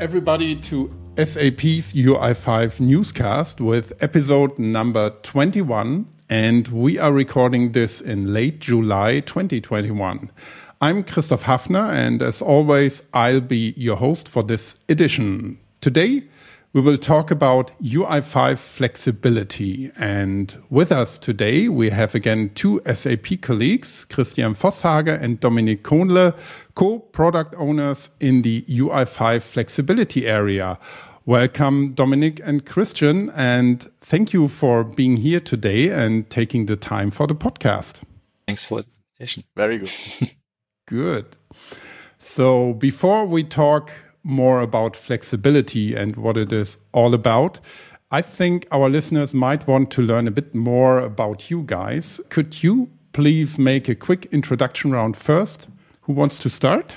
everybody, to SAP's UI5 newscast with episode number 21. And we are recording this in late July 2021. I'm Christoph Hafner, and as always, I'll be your host for this edition. Today, we will talk about UI5 flexibility. And with us today, we have again two SAP colleagues, Christian Vosshage and Dominik Kohnle, co-product owners in the UI5 flexibility area. Welcome, Dominik and Christian, and thank you for being here today and taking the time for the podcast. Thanks for the invitation. Very good. good. So before we talk more about flexibility and what it is all about. I think our listeners might want to learn a bit more about you guys. Could you please make a quick introduction round first? Who wants to start?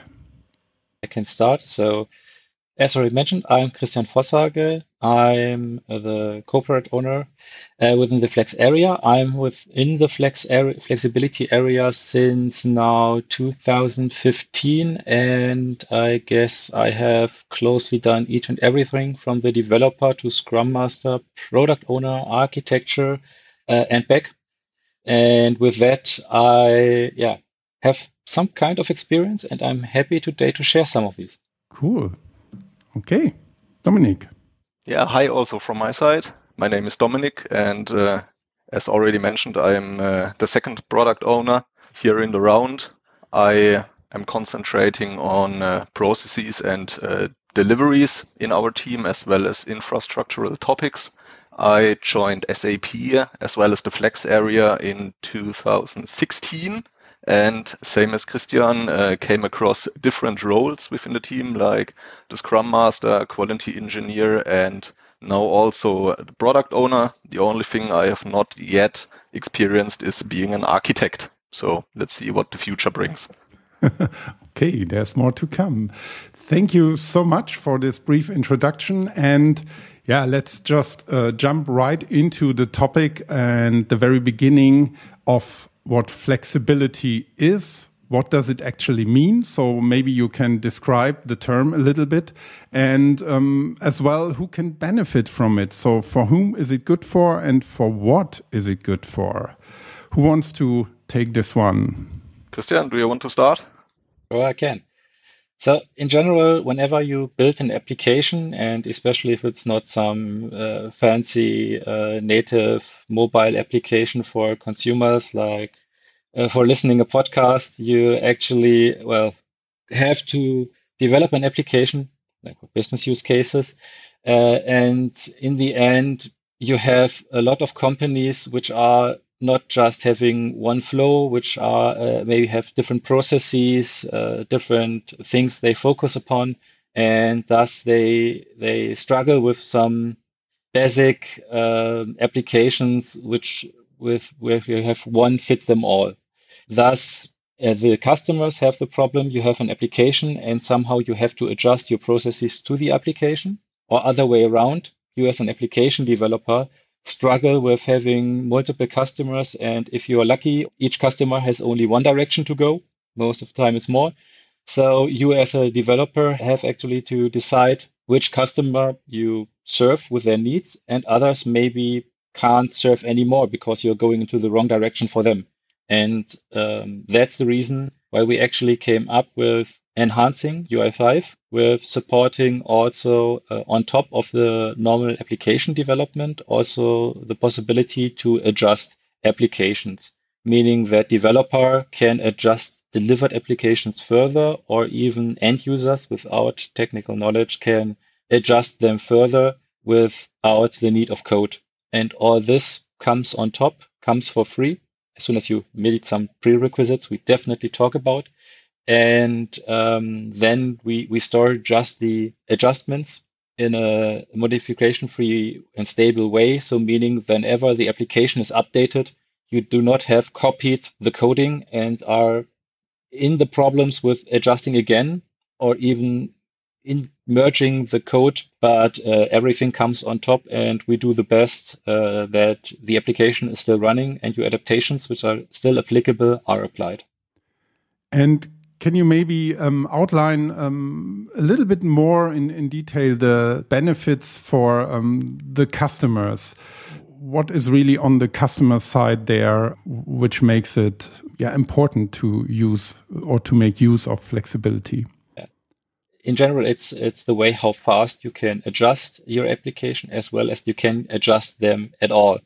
I can start. So, as already mentioned, I'm Christian Vosshage. I'm the co-product owner uh, within the Flex area. I'm within the Flex area, flexibility area since now 2015, and I guess I have closely done each and everything from the developer to Scrum Master, product owner, architecture, uh, and back. And with that, I yeah have some kind of experience, and I'm happy today to share some of these. Cool. Okay, Dominik. Yeah, hi also from my side. My name is Dominik, and uh, as already mentioned, I'm uh, the second product owner here in the round. I am concentrating on uh, processes and uh, deliveries in our team as well as infrastructural topics. I joined SAP as well as the Flex area in 2016 and same as Christian, uh, came across different roles within the team, like the Scrum Master, Quality Engineer, and now also the product owner. The only thing I have not yet experienced is being an architect. So let's see what the future brings. okay, there's more to come. Thank you so much for this brief introduction. And yeah, let's just uh, jump right into the topic and the very beginning of what flexibility is. What does it actually mean? So maybe you can describe the term a little bit, and um, as well, who can benefit from it. So for whom is it good for, and for what is it good for? Who wants to take this one? Christian, do you want to start? Oh, I can. So in general, whenever you build an application, and especially if it's not some uh, fancy uh, native mobile application for consumers, like uh, for listening a podcast, you actually well have to develop an application like business use cases, uh, and in the end, you have a lot of companies which are not just having one flow, which are uh, maybe have different processes, uh, different things they focus upon, and thus they they struggle with some basic uh, applications which with where you have one fits them all. Thus, uh, the customers have the problem. You have an application, and somehow you have to adjust your processes to the application, or other way around. You as an application developer struggle with having multiple customers. And if you are lucky, each customer has only one direction to go. Most of the time, it's more. So you as a developer have actually to decide which customer you serve with their needs and others maybe can't serve anymore because you're going into the wrong direction for them. And um, that's the reason why we actually came up with enhancing UI5 with supporting also uh, on top of the normal application development, also the possibility to adjust applications, meaning that developer can adjust delivered applications further or even end users without technical knowledge can adjust them further without the need of code. And all this comes on top, comes for free. As soon as you meet some prerequisites, we definitely talk about and um, then we we store just the adjustments in a modification free and stable way. So meaning whenever the application is updated, you do not have copied the coding and are in the problems with adjusting again or even in merging the code, but uh, everything comes on top and we do the best uh, that the application is still running and your adaptations, which are still applicable, are applied. And Can you maybe um, outline um, a little bit more in, in detail the benefits for um, the customers? What is really on the customer side there, which makes it yeah, important to use or to make use of flexibility? In general, it's it's the way how fast you can adjust your application as well as you can adjust them at all.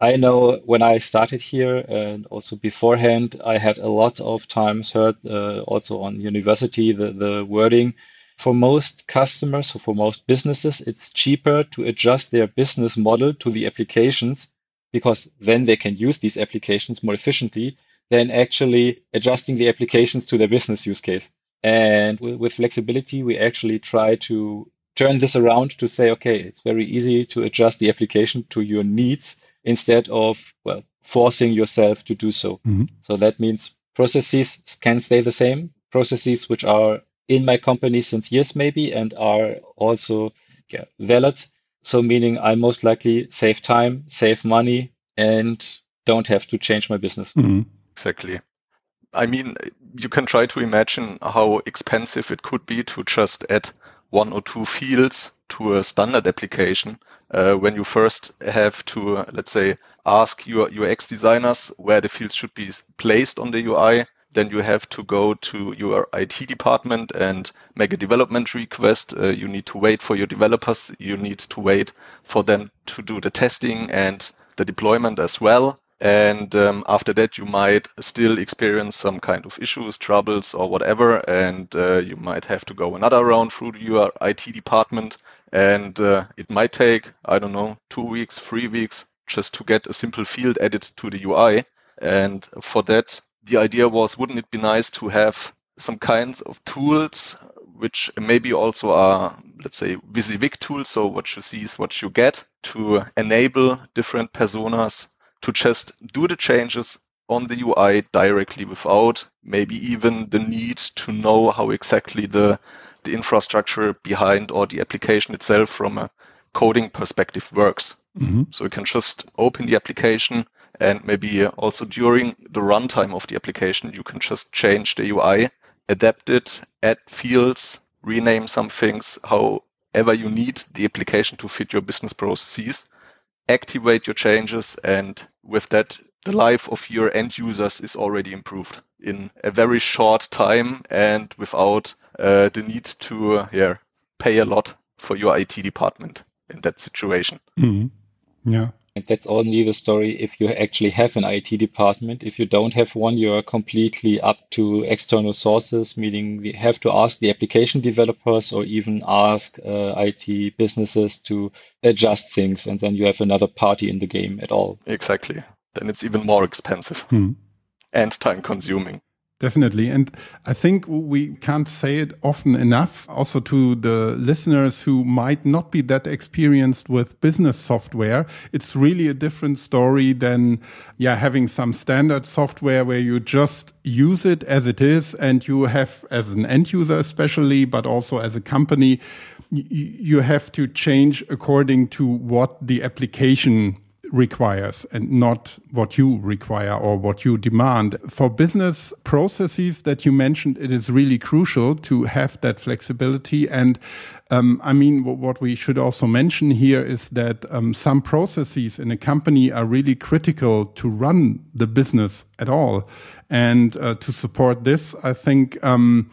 I know when I started here and also beforehand, I had a lot of times heard uh, also on university the, the wording for most customers, so for most businesses, it's cheaper to adjust their business model to the applications because then they can use these applications more efficiently than actually adjusting the applications to their business use case. And with, with flexibility, we actually try to turn this around to say, okay, it's very easy to adjust the application to your needs instead of, well, forcing yourself to do so. Mm-hmm. So that means processes can stay the same, processes which are in my company since years maybe and are also yeah, valid. So meaning I most likely save time, save money, and don't have to change my business. Mm-hmm. Exactly. I mean, you can try to imagine how expensive it could be to just add one or two fields to a standard application uh, when you first have to, let's say, ask your UX designers where the fields should be placed on the UI. Then you have to go to your IT department and make a development request. Uh, you need to wait for your developers. You need to wait for them to do the testing and the deployment as well. And um, after that, you might still experience some kind of issues, troubles, or whatever. And uh, you might have to go another round through your IT department. And uh, it might take, I don't know, two weeks, three weeks just to get a simple field added to the UI. And for that, the idea was, wouldn't it be nice to have some kinds of tools which maybe also are, let's say, WYSIWYG tools. So what you see is what you get to enable different personas to just do the changes on the UI directly without maybe even the need to know how exactly the, the infrastructure behind or the application itself from a coding perspective works. Mm-hmm. So you can just open the application and maybe also during the runtime of the application, you can just change the UI, adapt it, add fields, rename some things, however you need the application to fit your business processes activate your changes, and with that, the life of your end users is already improved in a very short time and without uh, the need to uh, yeah, pay a lot for your IT department in that situation. Mm-hmm. Yeah. And that's only the story if you actually have an IT department. If you don't have one, you are completely up to external sources, meaning we have to ask the application developers or even ask uh, IT businesses to adjust things. And then you have another party in the game at all. Exactly. Then it's even more expensive hmm. and time consuming. Definitely. And I think we can't say it often enough also to the listeners who might not be that experienced with business software. It's really a different story than, yeah, having some standard software where you just use it as it is and you have as an end user, especially, but also as a company, you have to change according to what the application requires and not what you require or what you demand. For business processes that you mentioned, it is really crucial to have that flexibility. And um, I mean, what we should also mention here is that um, some processes in a company are really critical to run the business at all. And uh, to support this, I think um,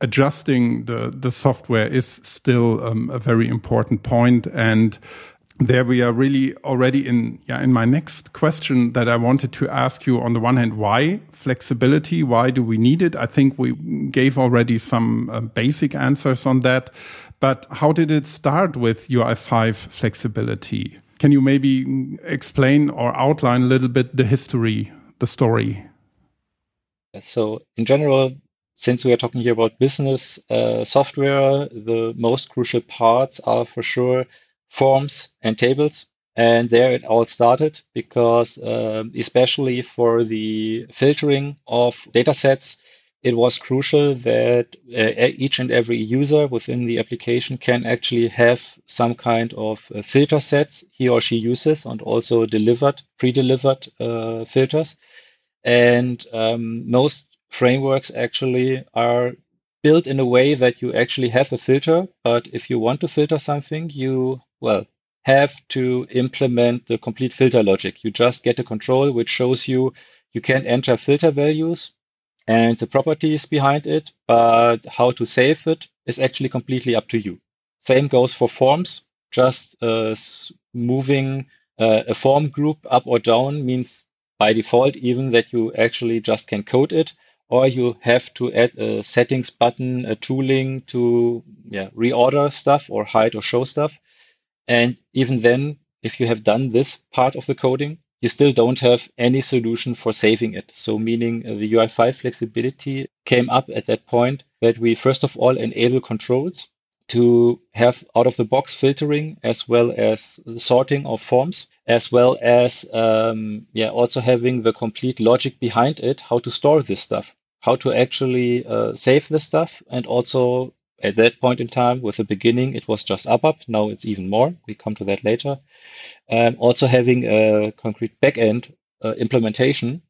adjusting the, the software is still um, a very important point. And there we are really already in yeah in my next question that I wanted to ask you on the one hand why flexibility? Why do we need it? I think we gave already some uh, basic answers on that but how did it start with UI5 flexibility? Can you maybe explain or outline a little bit the history the story? So in general since we are talking here about business uh, software the most crucial parts are for sure forms and tables. And there it all started because, um, especially for the filtering of data sets, it was crucial that uh, each and every user within the application can actually have some kind of uh, filter sets he or she uses and also delivered, pre-delivered uh, filters. And um, most frameworks actually are built in a way that you actually have a filter, but if you want to filter something, you, well, have to implement the complete filter logic. You just get a control which shows you you can enter filter values and the properties behind it, but how to save it is actually completely up to you. Same goes for forms. Just uh, moving uh, a form group up or down means by default even that you actually just can code it or you have to add a settings button, a tooling to yeah, reorder stuff or hide or show stuff. And even then, if you have done this part of the coding, you still don't have any solution for saving it. So meaning uh, the UI5 flexibility came up at that point that we first of all enable controls to have out of the box filtering as well as sorting of forms, as well as um, yeah also having the complete logic behind it, how to store this stuff how to actually uh, save this stuff. And also at that point in time, with the beginning, it was just up up Now it's even more. We come to that later. Um, also having a concrete backend uh, implementation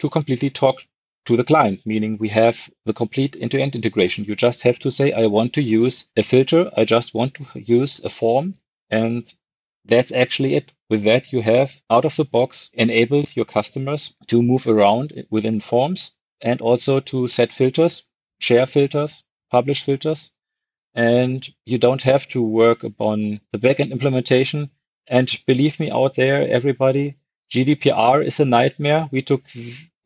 to completely talk to the client, meaning we have the complete end-to-end integration. You just have to say, I want to use a filter. I just want to use a form. And that's actually it. With that, you have out of the box enabled your customers to move around within forms and also to set filters, share filters, publish filters. And you don't have to work upon the backend implementation. And believe me out there, everybody, GDPR is a nightmare. We took,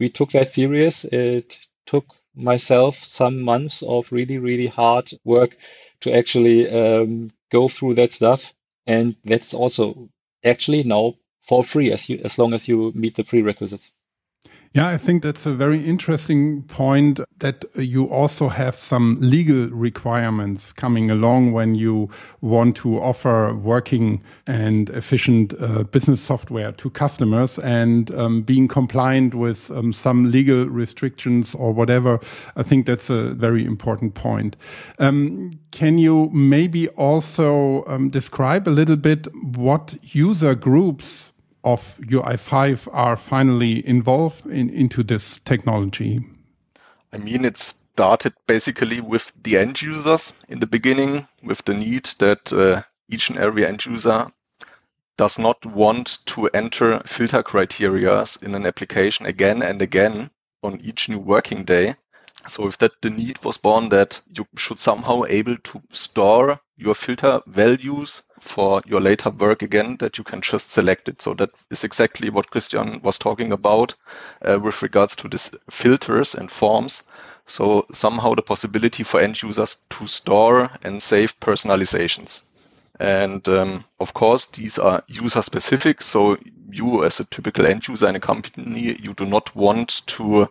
we took that serious. It took myself some months of really, really hard work to actually um, go through that stuff. And that's also actually now for free as you, as long as you meet the prerequisites. Yeah, I think that's a very interesting point that you also have some legal requirements coming along when you want to offer working and efficient uh, business software to customers and um, being compliant with um, some legal restrictions or whatever. I think that's a very important point. Um, can you maybe also um, describe a little bit what user groups of UI5 are finally involved in, into this technology? I mean, it started basically with the end users in the beginning, with the need that uh, each and every end user does not want to enter filter criteria in an application again and again on each new working day. So if that the need was born that you should somehow able to store your filter values for your later work again that you can just select it. So that is exactly what Christian was talking about uh, with regards to these filters and forms. So somehow the possibility for end users to store and save personalizations. And um, of course, these are user specific. So you as a typical end user in a company, you do not want to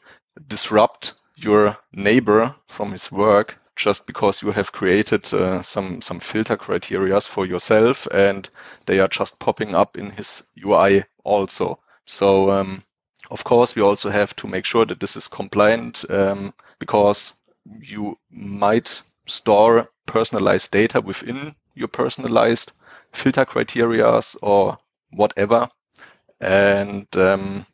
disrupt your neighbor from his work just because you have created uh, some some filter criterias for yourself and they are just popping up in his UI also. So um, of course we also have to make sure that this is compliant um, because you might store personalized data within your personalized filter criterias or whatever. And um,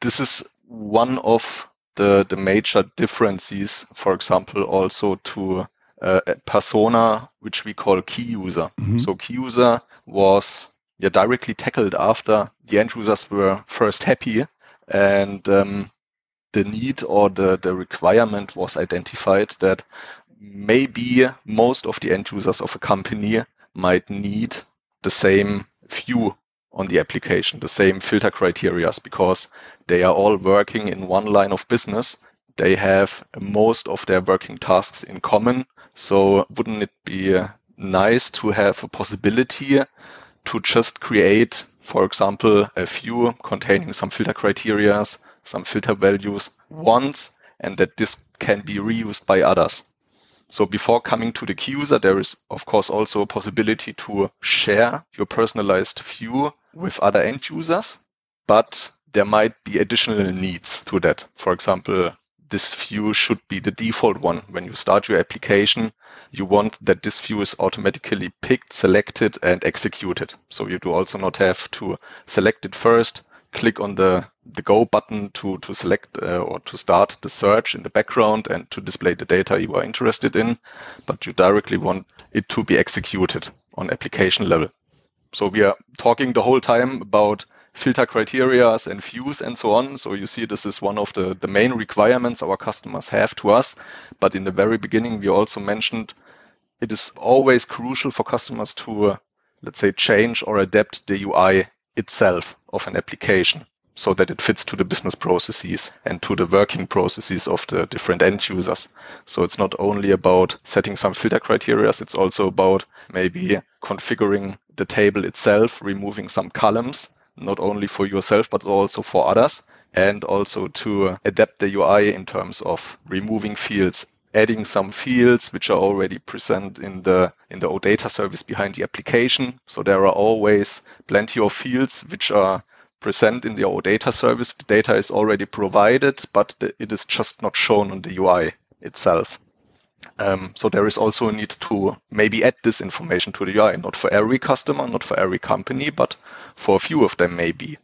this is one of the, the major differences, for example, also to uh, a persona, which we call key user. Mm-hmm. So key user was yeah, directly tackled after the end users were first happy and um, the need or the, the requirement was identified that maybe most of the end users of a company might need the same view on the application, the same filter criteria, because they are all working in one line of business. They have most of their working tasks in common. So wouldn't it be uh, nice to have a possibility to just create, for example, a view containing some filter criteria, some filter values once, and that this can be reused by others. So before coming to the key user, there is of course also a possibility to share your personalized view with other end users, but there might be additional needs to that. For example, this view should be the default one. When you start your application, you want that this view is automatically picked, selected, and executed. So you do also not have to select it first, click on the the go button to to select uh, or to start the search in the background and to display the data you are interested in, but you directly want it to be executed on application level. So we are talking the whole time about filter criterias and views and so on. So you see this is one of the, the main requirements our customers have to us. But in the very beginning, we also mentioned it is always crucial for customers to, uh, let's say, change or adapt the UI itself of an application so that it fits to the business processes and to the working processes of the different end users. So it's not only about setting some filter criteria, it's also about maybe configuring the table itself, removing some columns, not only for yourself, but also for others, and also to adapt the UI in terms of removing fields adding some fields which are already present in the in the OData service behind the application. So there are always plenty of fields which are present in the OData service. The data is already provided, but the, it is just not shown on the UI itself. Um, so there is also a need to maybe add this information to the UI, not for every customer, not for every company, but for a few of them maybe.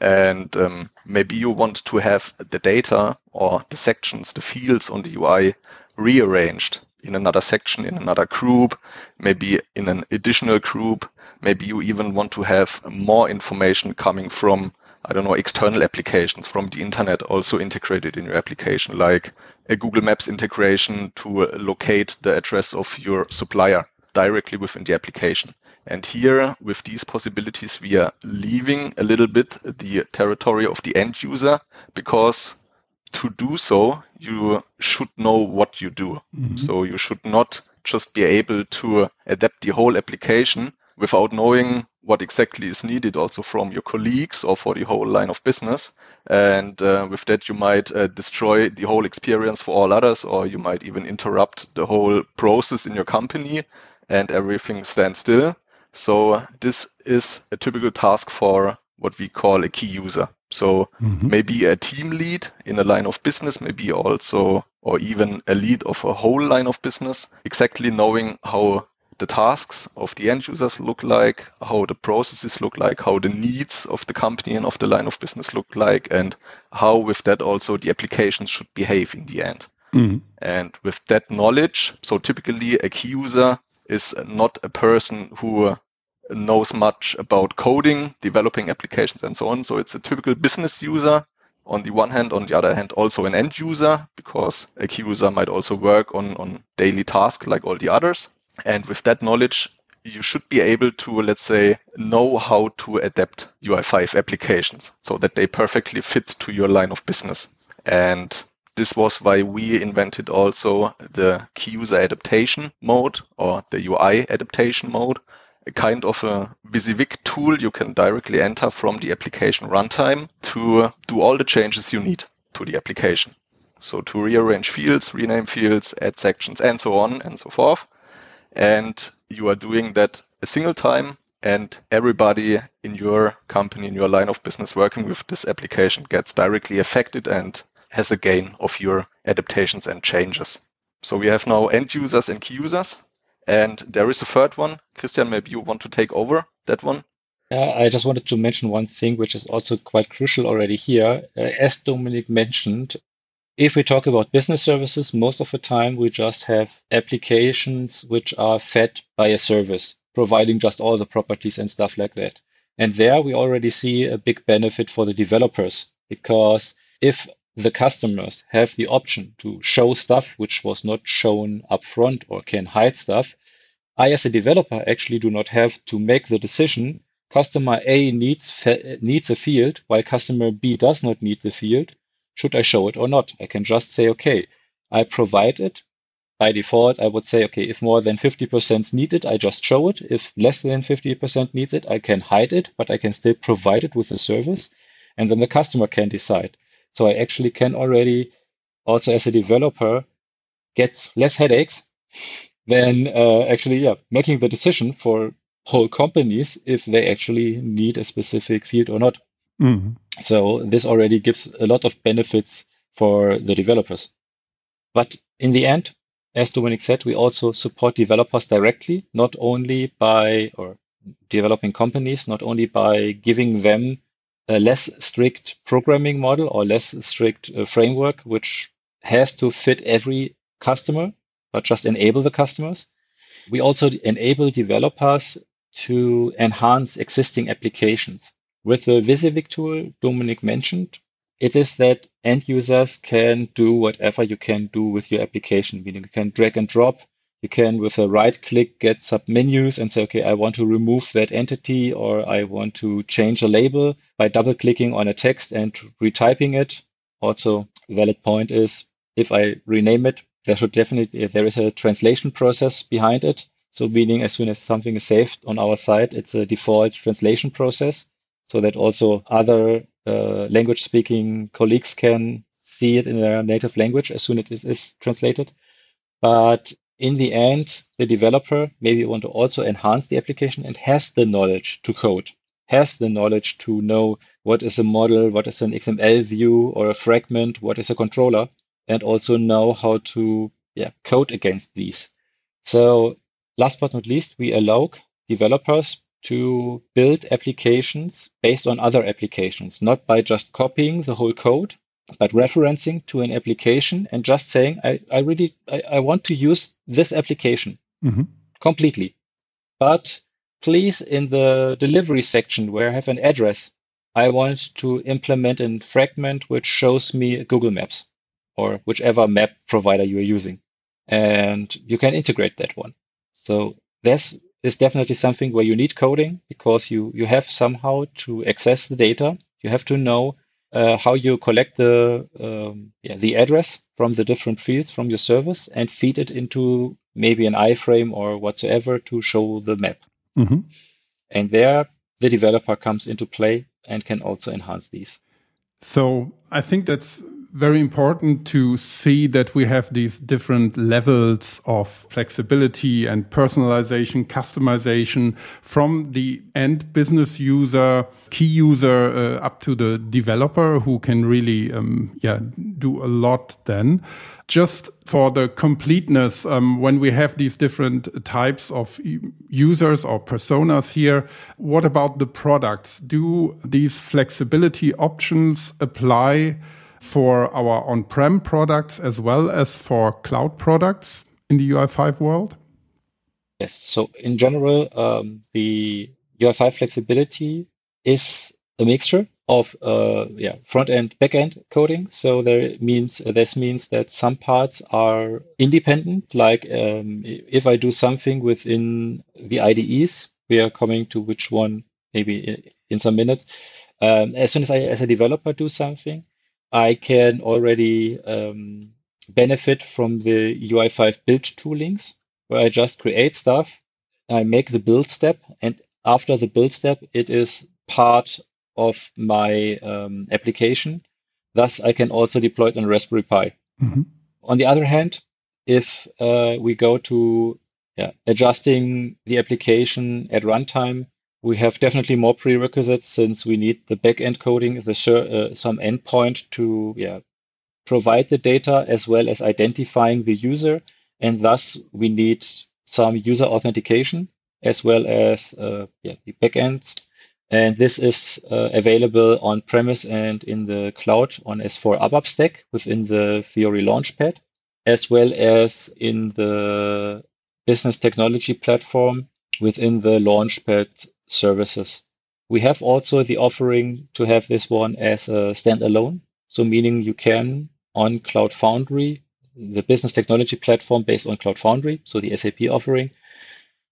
And um, maybe you want to have the data or the sections, the fields on the UI rearranged in another section, in another group, maybe in an additional group. Maybe you even want to have more information coming from, I don't know, external applications from the internet also integrated in your application, like a Google Maps integration to locate the address of your supplier directly within the application. And here, with these possibilities, we are leaving a little bit the territory of the end user because to do so, you should know what you do. Mm-hmm. So you should not just be able to adapt the whole application without knowing what exactly is needed also from your colleagues or for the whole line of business. And uh, with that, you might uh, destroy the whole experience for all others, or you might even interrupt the whole process in your company and everything stands still. So this is a typical task for what we call a key user. So mm-hmm. maybe a team lead in a line of business, maybe also, or even a lead of a whole line of business, exactly knowing how the tasks of the end users look like, how the processes look like, how the needs of the company and of the line of business look like, and how with that also the applications should behave in the end. Mm-hmm. And with that knowledge, so typically a key user is not a person who knows much about coding, developing applications, and so on. So it's a typical business user on the one hand, on the other hand, also an end user, because a key user might also work on, on daily tasks like all the others. And with that knowledge, you should be able to, let's say, know how to adapt UI5 applications so that they perfectly fit to your line of business. And this was why we invented also the key user adaptation mode or the UI adaptation mode, a kind of a WYSIWYG tool you can directly enter from the application runtime to do all the changes you need to the application. So to rearrange fields, rename fields, add sections, and so on and so forth. And you are doing that a single time and everybody in your company, in your line of business working with this application gets directly affected and has a gain of your adaptations and changes. So we have now end users and key users and there is a third one. Christian, maybe you want to take over that one. Yeah, I just wanted to mention one thing, which is also quite crucial already here. Uh, as Dominik mentioned, if we talk about business services, most of the time we just have applications which are fed by a service, providing just all the properties and stuff like that. And there we already see a big benefit for the developers because if the customers have the option to show stuff which was not shown upfront or can hide stuff, I, as a developer, actually do not have to make the decision. Customer A needs needs a field, while customer B does not need the field. Should I show it or not? I can just say, okay, I provide it. By default, I would say, okay, if more than 50% need it, I just show it. If less than 50% needs it, I can hide it, but I can still provide it with the service. And then the customer can decide. So I actually can already also as a developer get less headaches than uh, actually yeah making the decision for whole companies if they actually need a specific field or not. Mm-hmm. So this already gives a lot of benefits for the developers. But in the end, as Dominik said, we also support developers directly, not only by or developing companies, not only by giving them a less strict programming model or less strict uh, framework, which has to fit every customer, but just enable the customers. We also enable developers to enhance existing applications. With the Wysiwyg tool Dominik mentioned, it is that end users can do whatever you can do with your application, meaning you can drag and drop. You can, with a right click, get submenus and say, okay, I want to remove that entity or I want to change a label by double clicking on a text and retyping it. Also, valid point is if I rename it, there should definitely, there is a translation process behind it. So meaning as soon as something is saved on our side, it's a default translation process so that also other uh, language speaking colleagues can see it in their native language as soon as it is translated. But in the end, the developer maybe want to also enhance the application and has the knowledge to code, has the knowledge to know what is a model, what is an XML view or a fragment, what is a controller, and also know how to yeah, code against these. So last but not least, we allow developers to build applications based on other applications, not by just copying the whole code, but referencing to an application and just saying, I, I really, I, I want to use this application mm-hmm. completely. But please, in the delivery section where I have an address, I want to implement a fragment which shows me Google Maps or whichever map provider you are using. And you can integrate that one. So this is definitely something where you need coding because you, you have somehow to access the data. You have to know uh, how you collect the um, yeah, the address from the different fields from your service and feed it into maybe an iframe or whatsoever to show the map. Mm-hmm. And there, the developer comes into play and can also enhance these. So I think that's very important to see that we have these different levels of flexibility and personalization, customization from the end business user, key user uh, up to the developer who can really, um, yeah, do a lot then. Just for the completeness, um, when we have these different types of users or personas here, what about the products? Do these flexibility options apply for our on-prem products as well as for cloud products in the UI5 world? Yes. So in general, um, the UI5 flexibility is a mixture of uh, yeah front end back end coding. So there means uh, this means that some parts are independent. Like um, if I do something within the IDEs, we are coming to which one maybe in, in some minutes. Um, as soon as I as a developer do something, I can already um, benefit from the UI5 build toolings where I just create stuff. I make the build step. And after the build step, it is part of my um, application. Thus, I can also deploy it on Raspberry Pi. Mm-hmm. On the other hand, if uh, we go to yeah, adjusting the application at runtime, we have definitely more prerequisites since we need the backend coding, the uh, some endpoint to yeah, provide the data as well as identifying the user. And thus we need some user authentication as well as uh, yeah, the backend. And this is uh, available on premise and in the cloud on S4 ABAP stack within the Fiori Launchpad, as well as in the business technology platform within the Launchpad services. We have also the offering to have this one as a standalone. So meaning you can on Cloud Foundry, the business technology platform based on Cloud Foundry, so the SAP offering,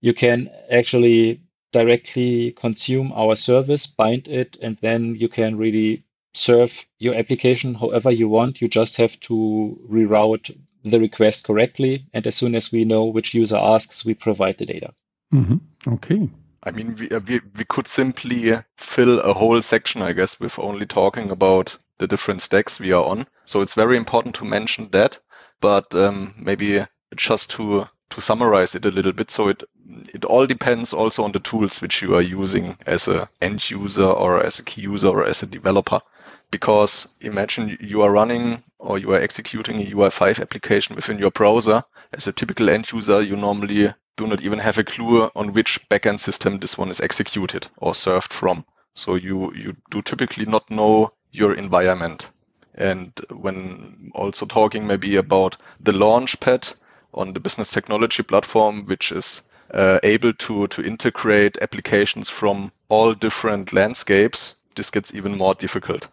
you can actually directly consume our service, bind it, and then you can really serve your application however you want. You just have to reroute the request correctly. And as soon as we know which user asks, we provide the data. Mm-hmm. Okay. I mean, we, uh, we, we could simply fill a whole section, I guess, with only talking about the different stacks we are on. So it's very important to mention that, but um, maybe just to to summarize it a little bit. So it it all depends also on the tools which you are using as a end user or as a key user or as a developer. Because imagine you are running or you are executing a UI5 application within your browser. As a typical end user, you normally do not even have a clue on which backend system this one is executed or served from. So you, you do typically not know your environment. And when also talking maybe about the Launchpad on the business technology platform, which is uh, able to, to integrate applications from all different landscapes, this gets even more difficult.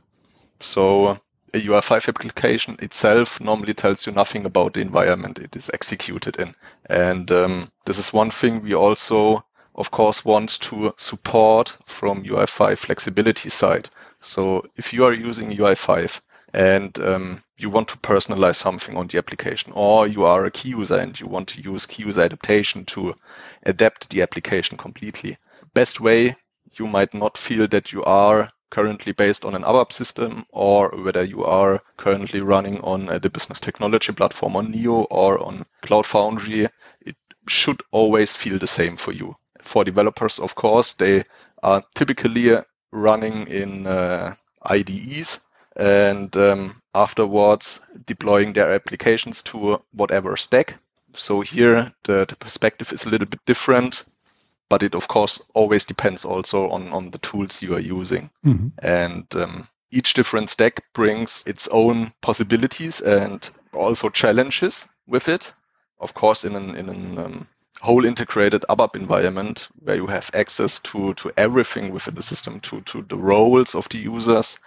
So a UI5 application itself normally tells you nothing about the environment it is executed in. And um, this is one thing we also, of course, want to support from UI5 flexibility side. So if you are using UI5 and um, you want to personalize something on the application, or you are a key user and you want to use key user adaptation to adapt the application completely, best way you might not feel that you are currently based on an ABAP system or whether you are currently running on the business technology platform on Neo or on Cloud Foundry, it should always feel the same for you. For developers, of course, they are typically running in uh, IDEs and um, afterwards deploying their applications to whatever stack. So here the, the perspective is a little bit different but it of course always depends also on, on the tools you are using. Mm-hmm. And um, each different stack brings its own possibilities and also challenges with it. Of course, in an, in an um, whole integrated ABAP environment where you have access to, to everything within the system, to, to the roles of the users,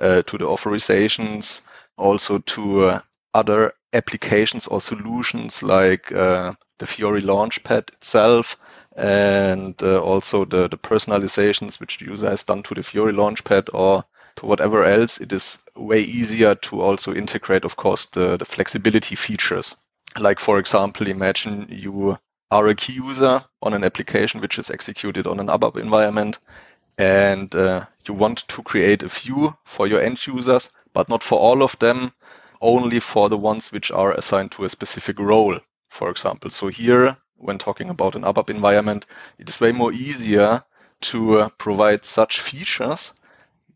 uh, to the authorizations, also to uh, other applications or solutions like uh, the Fiori Launchpad itself, and uh, also the, the personalizations which the user has done to the Fiori Launchpad or to whatever else, it is way easier to also integrate, of course, the, the flexibility features. Like, for example, imagine you are a key user on an application which is executed on an ABAP environment and uh, you want to create a view for your end users, but not for all of them, only for the ones which are assigned to a specific role, for example. So here when talking about an ABAP environment, it is way more easier to uh, provide such features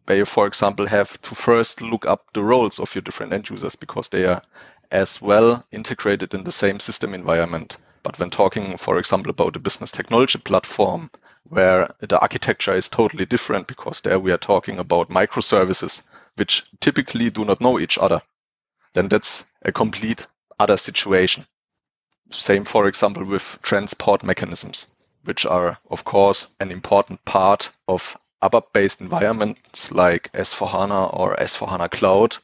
where you, for example, have to first look up the roles of your different end users because they are as well integrated in the same system environment. But when talking, for example, about a business technology platform where the architecture is totally different because there we are talking about microservices, which typically do not know each other, then that's a complete other situation. Same, for example, with transport mechanisms, which are, of course, an important part of ABAP-based environments like S4HANA or S4HANA Cloud,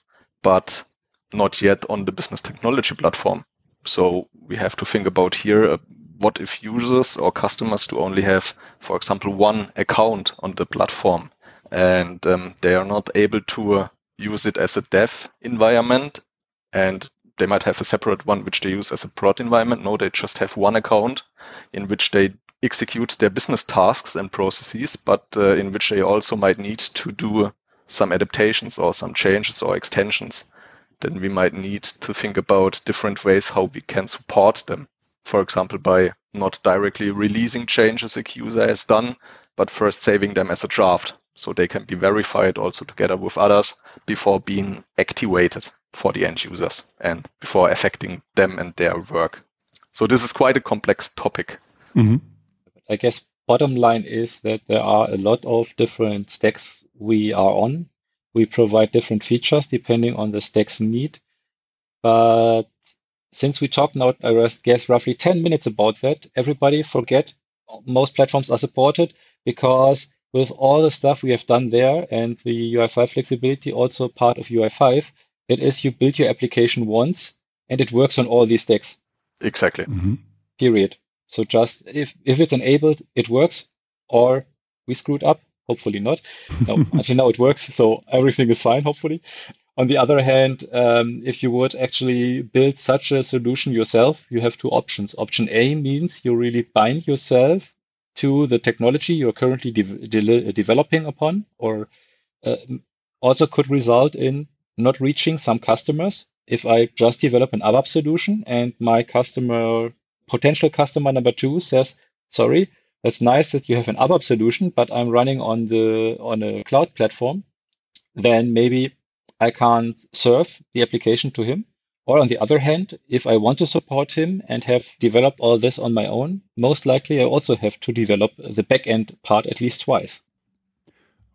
but not yet on the business technology platform. So we have to think about here, uh, what if users or customers do only have, for example, one account on the platform and um, they are not able to uh, use it as a dev environment and they might have a separate one which they use as a prod environment. No, they just have one account in which they execute their business tasks and processes, but uh, in which they also might need to do some adaptations or some changes or extensions. Then we might need to think about different ways how we can support them. For example, by not directly releasing changes a user has done, but first saving them as a draft so they can be verified also together with others before being activated for the end users and before affecting them and their work. So this is quite a complex topic. Mm-hmm. I guess bottom line is that there are a lot of different stacks we are on. We provide different features depending on the stack's need. But since we talked now, I guess roughly 10 minutes about that, everybody forget most platforms are supported because with all the stuff we have done there and the UI5 flexibility also part of UI5, it is you build your application once and it works on all these stacks. Exactly. Mm-hmm. Period. So just if, if it's enabled, it works or we screwed up. Hopefully not. No, actually now it works. So everything is fine, hopefully. On the other hand, um, if you would actually build such a solution yourself, you have two options. Option A means you really bind yourself to the technology you're currently de- de- developing upon, or uh, also could result in not reaching some customers. If I just develop an ABAP solution and my customer, potential customer number two says, sorry, that's nice that you have an ABAP solution, but I'm running on the, on a cloud platform, then maybe I can't serve the application to him. Or on the other hand, if I want to support him and have developed all this on my own, most likely I also have to develop the backend part at least twice.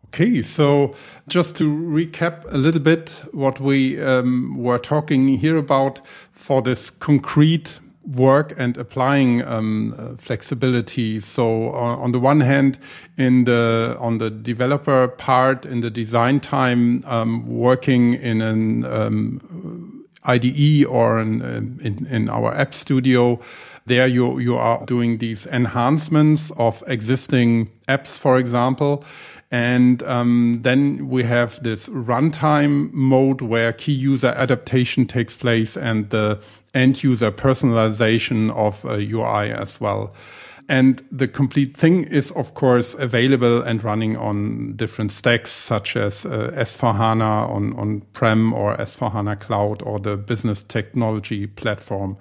Okay, so just to recap a little bit what we um, were talking here about for this concrete work and applying um, uh, flexibility. So uh, on the one hand, in the on the developer part, in the design time, um, working in an um, IDE or an, in, in our app studio, there you you are doing these enhancements of existing apps, for example. And um, then we have this runtime mode where key user adaptation takes place and the end user personalization of UI as well. And the complete thing is, of course, available and running on different stacks, such as uh, S4HANA on, on prem or S4HANA cloud or the business technology platform.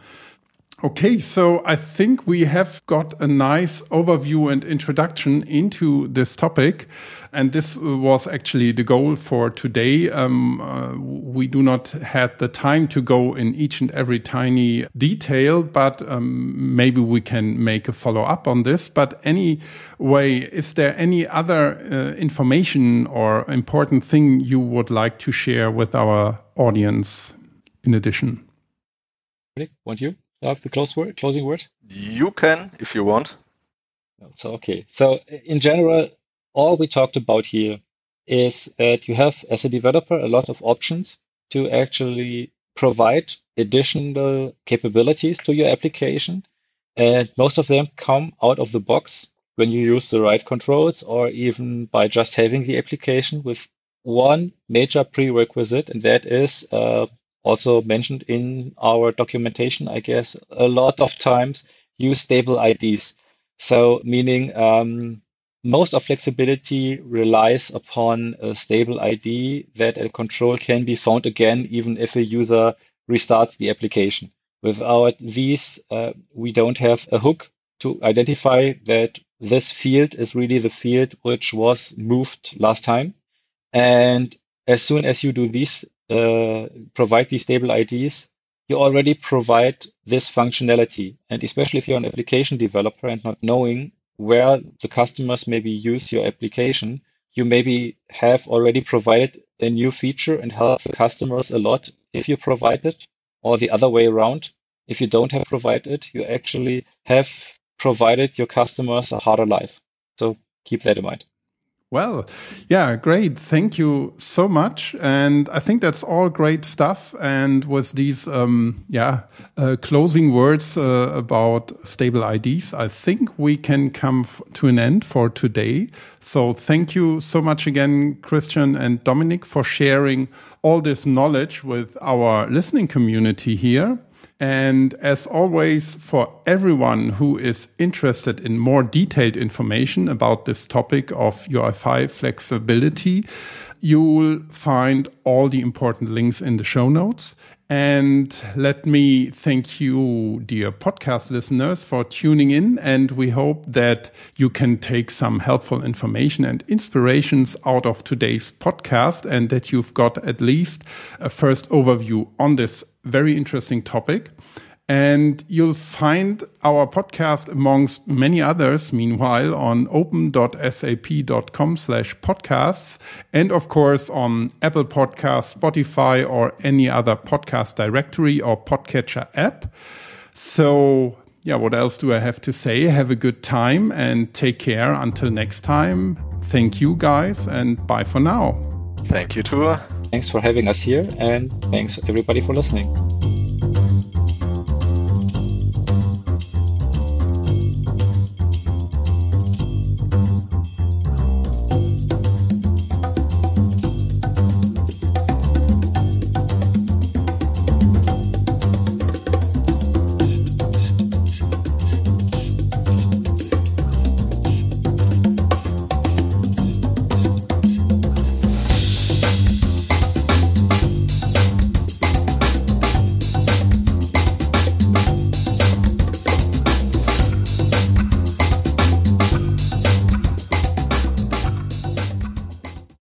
Okay, so I think we have got a nice overview and introduction into this topic. And this was actually the goal for today. Um, uh, we do not have the time to go in each and every tiny detail, but um, maybe we can make a follow up on this. But anyway, is there any other uh, information or important thing you would like to share with our audience in addition? Rick, want you have the close word, closing word? You can if you want. So, okay. So, in general, all we talked about here is that you have, as a developer, a lot of options to actually provide additional capabilities to your application. And most of them come out of the box when you use the right controls or even by just having the application with one major prerequisite, and that is uh, also mentioned in our documentation, I guess, a lot of times use stable IDs. So meaning um, most of flexibility relies upon a stable ID that a control can be found again, even if a user restarts the application. Without these, uh, we don't have a hook to identify that this field is really the field which was moved last time. And as soon as you do these, Uh, provide these stable IDs, you already provide this functionality. And especially if you're an application developer and not knowing where the customers maybe use your application, you maybe have already provided a new feature and help the customers a lot if you provide it, or the other way around. If you don't have provided, you actually have provided your customers a harder life. So keep that in mind. Well, yeah, great. Thank you so much. And I think that's all great stuff. And with these, um, yeah, uh, closing words uh, about stable IDs, I think we can come to an end for today. So thank you so much again, Christian and Dominik, for sharing all this knowledge with our listening community here. And as always, for everyone who is interested in more detailed information about this topic of UI5 flexibility, you will find all the important links in the show notes. And let me thank you, dear podcast listeners, for tuning in. And we hope that you can take some helpful information and inspirations out of today's podcast and that you've got at least a first overview on this very interesting topic. And you'll find our podcast amongst many others, meanwhile, on open.sap.com slash podcasts. And of course, on Apple Podcasts, Spotify, or any other podcast directory or podcatcher app. So, yeah, what else do I have to say? Have a good time and take care until next time. Thank you guys and bye for now. Thank you too. Thanks for having us here and thanks everybody for listening.